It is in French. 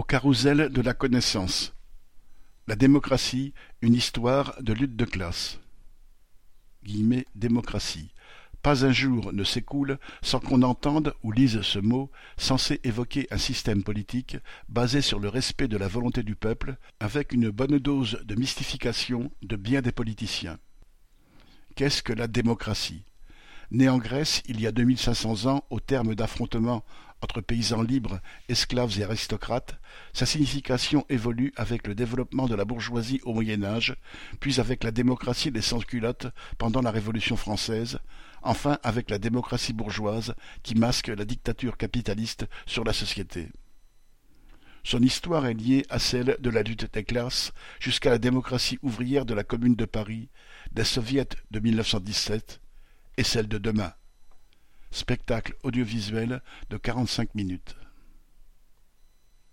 Au carrousel de la connaissance. La démocratie, une histoire de lutte de classe. Démocratie. Pas un jour ne s'écoule sans qu'on entende ou lise ce mot, censé évoquer un système politique basé sur le respect de la volonté du peuple, avec une bonne dose de mystification de bien des politiciens. Qu'est-ce que la démocratie? Née en Grèce il y a deux mille cinq cents ans au terme d'affrontements entre paysans libres, esclaves et aristocrates, sa signification évolue avec le développement de la bourgeoisie au Moyen Âge, puis avec la démocratie des sans-culottes pendant la Révolution française, enfin avec la démocratie bourgeoise qui masque la dictature capitaliste sur la société. Son histoire est liée à celle de la lutte des classes jusqu'à la démocratie ouvrière de la Commune de Paris, des soviets de 1917, et celle de demain. Spectacle audiovisuel de quarante-cinq minutes.